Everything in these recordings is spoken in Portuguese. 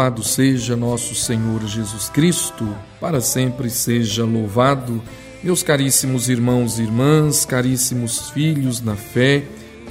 Louvado seja nosso Senhor Jesus Cristo, para sempre seja louvado. Meus caríssimos irmãos e irmãs, caríssimos filhos na fé,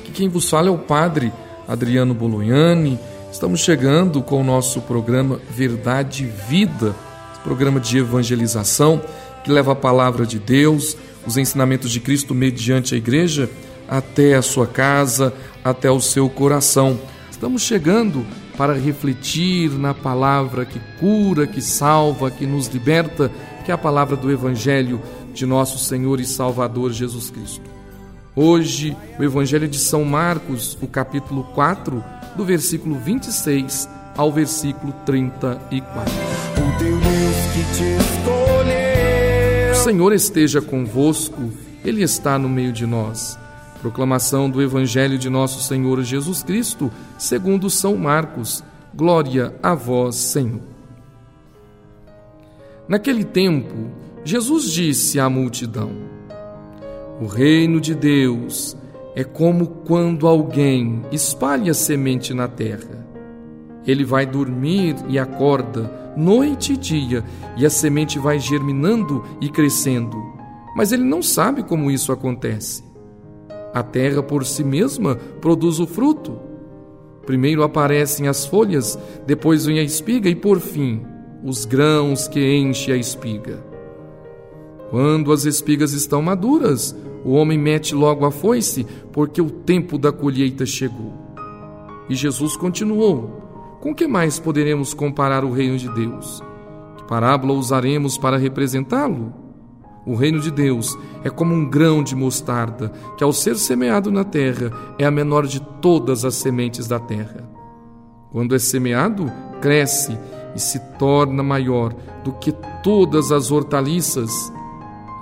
que quem vos fala é o Padre Adriano Bolognani. Estamos chegando com o nosso programa Verdade e Vida, programa de evangelização que leva a palavra de Deus, os ensinamentos de Cristo mediante a igreja até a sua casa, até o seu coração. Estamos chegando para refletir na palavra que cura, que salva, que nos liberta, que é a palavra do Evangelho de nosso Senhor e Salvador Jesus Cristo. Hoje, o Evangelho de São Marcos, o capítulo 4, do versículo 26 ao versículo 34. O Deus que te escolheu. O Senhor esteja convosco, Ele está no meio de nós. Proclamação do Evangelho de Nosso Senhor Jesus Cristo, segundo São Marcos. Glória a vós, Senhor. Naquele tempo, Jesus disse à multidão: O reino de Deus é como quando alguém espalha semente na terra. Ele vai dormir e acorda, noite e dia, e a semente vai germinando e crescendo, mas ele não sabe como isso acontece. A terra por si mesma produz o fruto. Primeiro aparecem as folhas, depois vem a espiga e, por fim, os grãos que enche a espiga. Quando as espigas estão maduras, o homem mete logo a foice, porque o tempo da colheita chegou. E Jesus continuou: Com que mais poderemos comparar o reino de Deus? Que parábola usaremos para representá-lo? O reino de Deus é como um grão de mostarda, que ao ser semeado na terra é a menor de todas as sementes da terra. Quando é semeado, cresce e se torna maior do que todas as hortaliças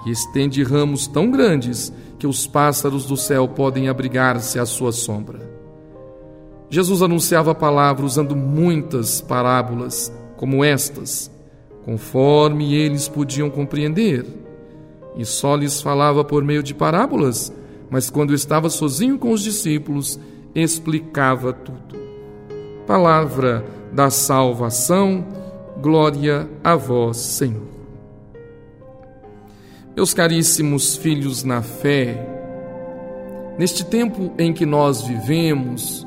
e estende ramos tão grandes que os pássaros do céu podem abrigar-se à sua sombra. Jesus anunciava a palavra usando muitas parábolas como estas, conforme eles podiam compreender e só lhes falava por meio de parábolas, mas quando estava sozinho com os discípulos, explicava tudo. Palavra da salvação, glória a vós, Senhor. Meus caríssimos filhos na fé, neste tempo em que nós vivemos,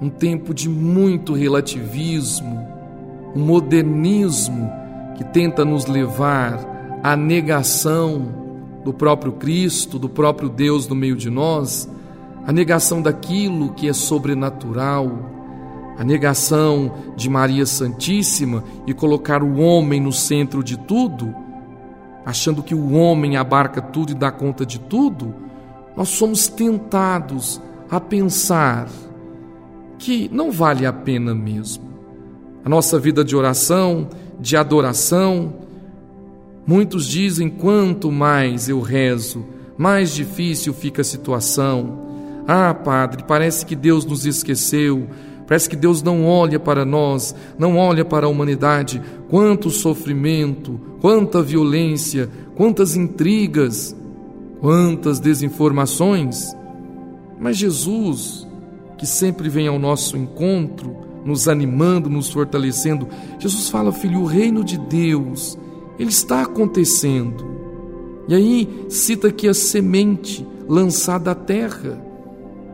um tempo de muito relativismo, um modernismo que tenta nos levar à negação do próprio Cristo, do próprio Deus no meio de nós, a negação daquilo que é sobrenatural, a negação de Maria Santíssima e colocar o homem no centro de tudo, achando que o homem abarca tudo e dá conta de tudo, nós somos tentados a pensar que não vale a pena mesmo. A nossa vida de oração, de adoração, Muitos dizem: quanto mais eu rezo, mais difícil fica a situação. Ah, Padre, parece que Deus nos esqueceu, parece que Deus não olha para nós, não olha para a humanidade. Quanto sofrimento, quanta violência, quantas intrigas, quantas desinformações. Mas Jesus, que sempre vem ao nosso encontro, nos animando, nos fortalecendo, Jesus fala, filho, o reino de Deus ele está acontecendo. E aí cita aqui a semente lançada à terra.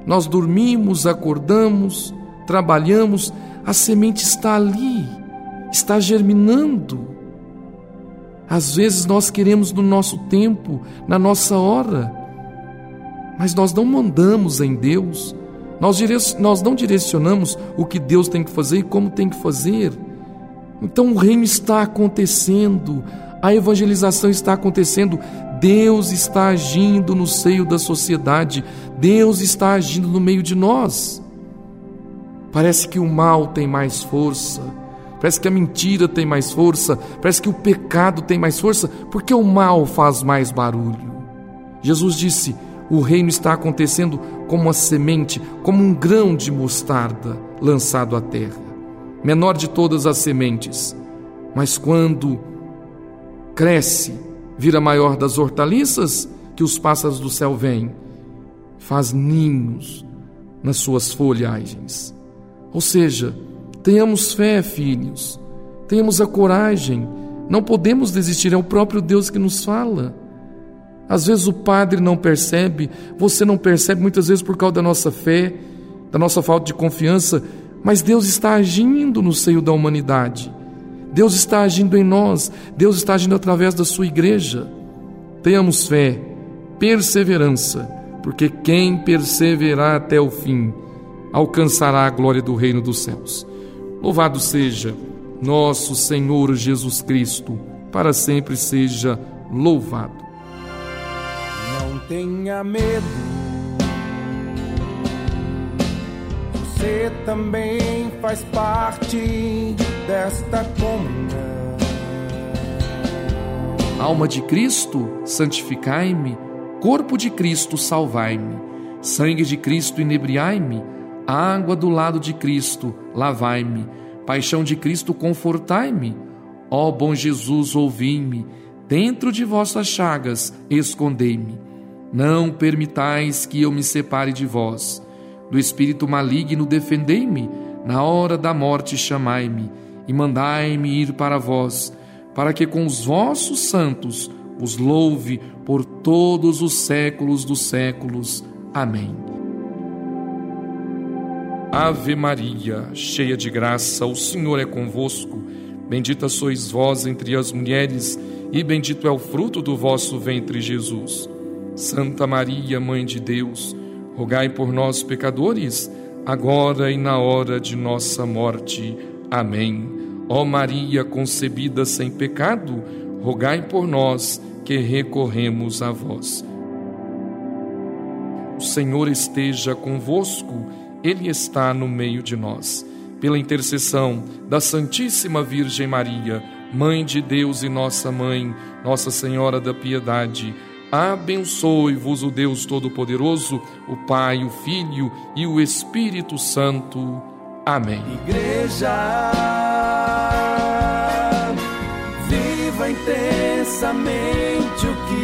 Nós dormimos, acordamos, trabalhamos, a semente está ali, está germinando. Às vezes nós queremos no nosso tempo, na nossa hora, mas nós não mandamos em Deus, nós, nós não direcionamos o que Deus tem que fazer e como tem que fazer. Então o reino está acontecendo, a evangelização está acontecendo, Deus está agindo no seio da sociedade, Deus está agindo no meio de nós. Parece que o mal tem mais força, parece que a mentira tem mais força, parece que o pecado tem mais força, porque o mal faz mais barulho. Jesus disse: o reino está acontecendo como uma semente, como um grão de mostarda lançado à terra menor de todas as sementes, mas quando cresce, vira maior das hortaliças que os pássaros do céu vêm, faz ninhos nas suas folhagens. Ou seja, tenhamos fé, filhos, Tenhamos a coragem. Não podemos desistir, é o próprio Deus que nos fala. Às vezes o padre não percebe, você não percebe, muitas vezes por causa da nossa fé, da nossa falta de confiança, mas Deus está agindo no seio da humanidade. Deus está agindo em nós, Deus está agindo através da sua igreja. Tenhamos fé, perseverança, porque quem perseverar até o fim alcançará a glória do reino dos céus. Louvado seja nosso Senhor Jesus Cristo, para sempre seja louvado. Não tenha medo, você também faz parte desta comunhão. Alma de Cristo, santificai-me, corpo de Cristo, salvai-me, sangue de Cristo, inebriai-me, água do lado de Cristo, lavai-me Paixão de Cristo, confortai-me. Ó bom Jesus, ouvi-me. Dentro de vossas chagas, escondei-me. Não permitais que eu me separe de vós. Do espírito maligno, defendei-me. Na hora da morte, chamai-me e mandai-me ir para vós, para que com os vossos santos os louve por todos os séculos dos séculos. Amém. Ave Maria, cheia de graça, o Senhor é convosco. Bendita sois vós entre as mulheres, e bendito é o fruto do vosso ventre, Jesus. Santa Maria, Mãe de Deus, rogai por nós, pecadores, agora e na hora de nossa morte. Amém. Ó Maria concebida sem pecado, rogai por nós que recorremos a vós. O Senhor esteja convosco ele está no meio de nós. Pela intercessão da Santíssima Virgem Maria, Mãe de Deus e nossa Mãe, Nossa Senhora da Piedade, abençoe-vos o Deus Todo-Poderoso, o Pai, o Filho e o Espírito Santo. Amém. Igreja, viva intensamente o que